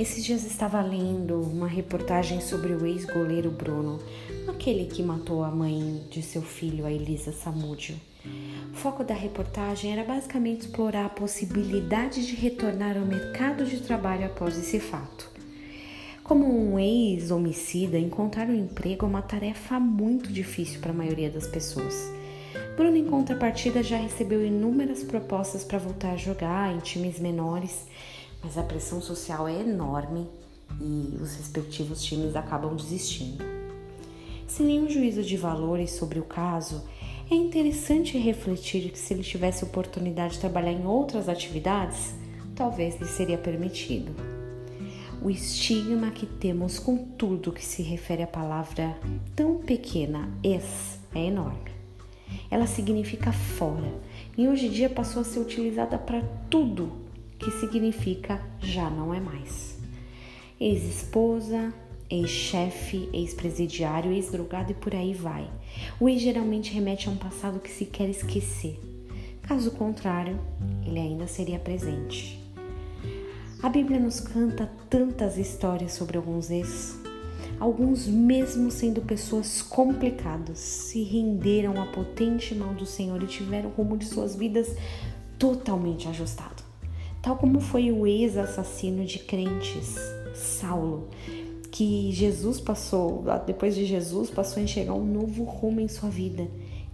Esses dias estava lendo uma reportagem sobre o ex-goleiro Bruno, aquele que matou a mãe de seu filho, a Elisa Samúdio. O foco da reportagem era basicamente explorar a possibilidade de retornar ao mercado de trabalho após esse fato. Como um ex-homicida, encontrar um emprego é uma tarefa muito difícil para a maioria das pessoas. Bruno, em contrapartida, já recebeu inúmeras propostas para voltar a jogar em times menores, mas a pressão social é enorme e os respectivos times acabam desistindo. Sem nenhum juízo de valores sobre o caso, é interessante refletir que se ele tivesse oportunidade de trabalhar em outras atividades, talvez lhe seria permitido. O estigma que temos com tudo que se refere à palavra tão pequena, ex, é enorme. Ela significa fora e hoje em dia passou a ser utilizada para tudo que significa já não é mais. Ex-esposa, ex-chefe, ex-presidiário, ex-drogado e por aí vai. O ex geralmente remete a um passado que se quer esquecer. Caso contrário, ele ainda seria presente. A Bíblia nos canta tantas histórias sobre alguns ex. Alguns, mesmo sendo pessoas complicadas, se renderam à potente mão do Senhor e tiveram o rumo de suas vidas totalmente ajustado. Tal como foi o ex-assassino de crentes, Saulo, que Jesus passou, depois de Jesus, passou a enxergar um novo rumo em sua vida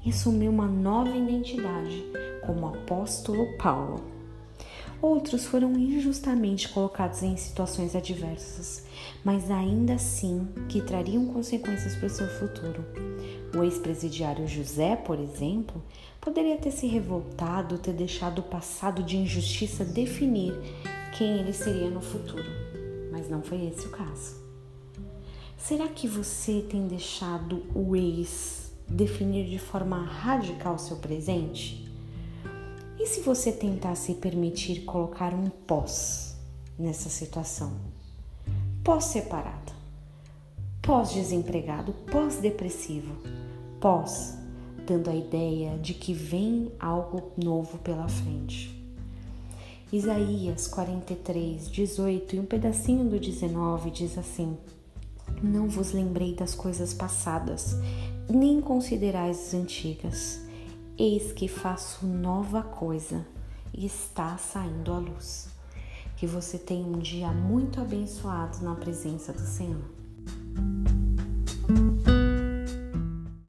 e assumiu uma nova identidade como apóstolo Paulo. Outros foram injustamente colocados em situações adversas, mas ainda assim que trariam consequências para o seu futuro. O ex-presidiário José, por exemplo, poderia ter se revoltado, ter deixado o passado de injustiça definir quem ele seria no futuro, mas não foi esse o caso. Será que você tem deixado o ex definir de forma radical seu presente? E se você tentar se permitir colocar um pós nessa situação? Pós-separado, pós-desempregado, pós-depressivo, pós dando a ideia de que vem algo novo pela frente. Isaías 43, 18 e um pedacinho do 19 diz assim: não vos lembrei das coisas passadas, nem considerais as antigas. Eis que faço nova coisa e está saindo à luz. Que você tenha um dia muito abençoado na presença do Senhor.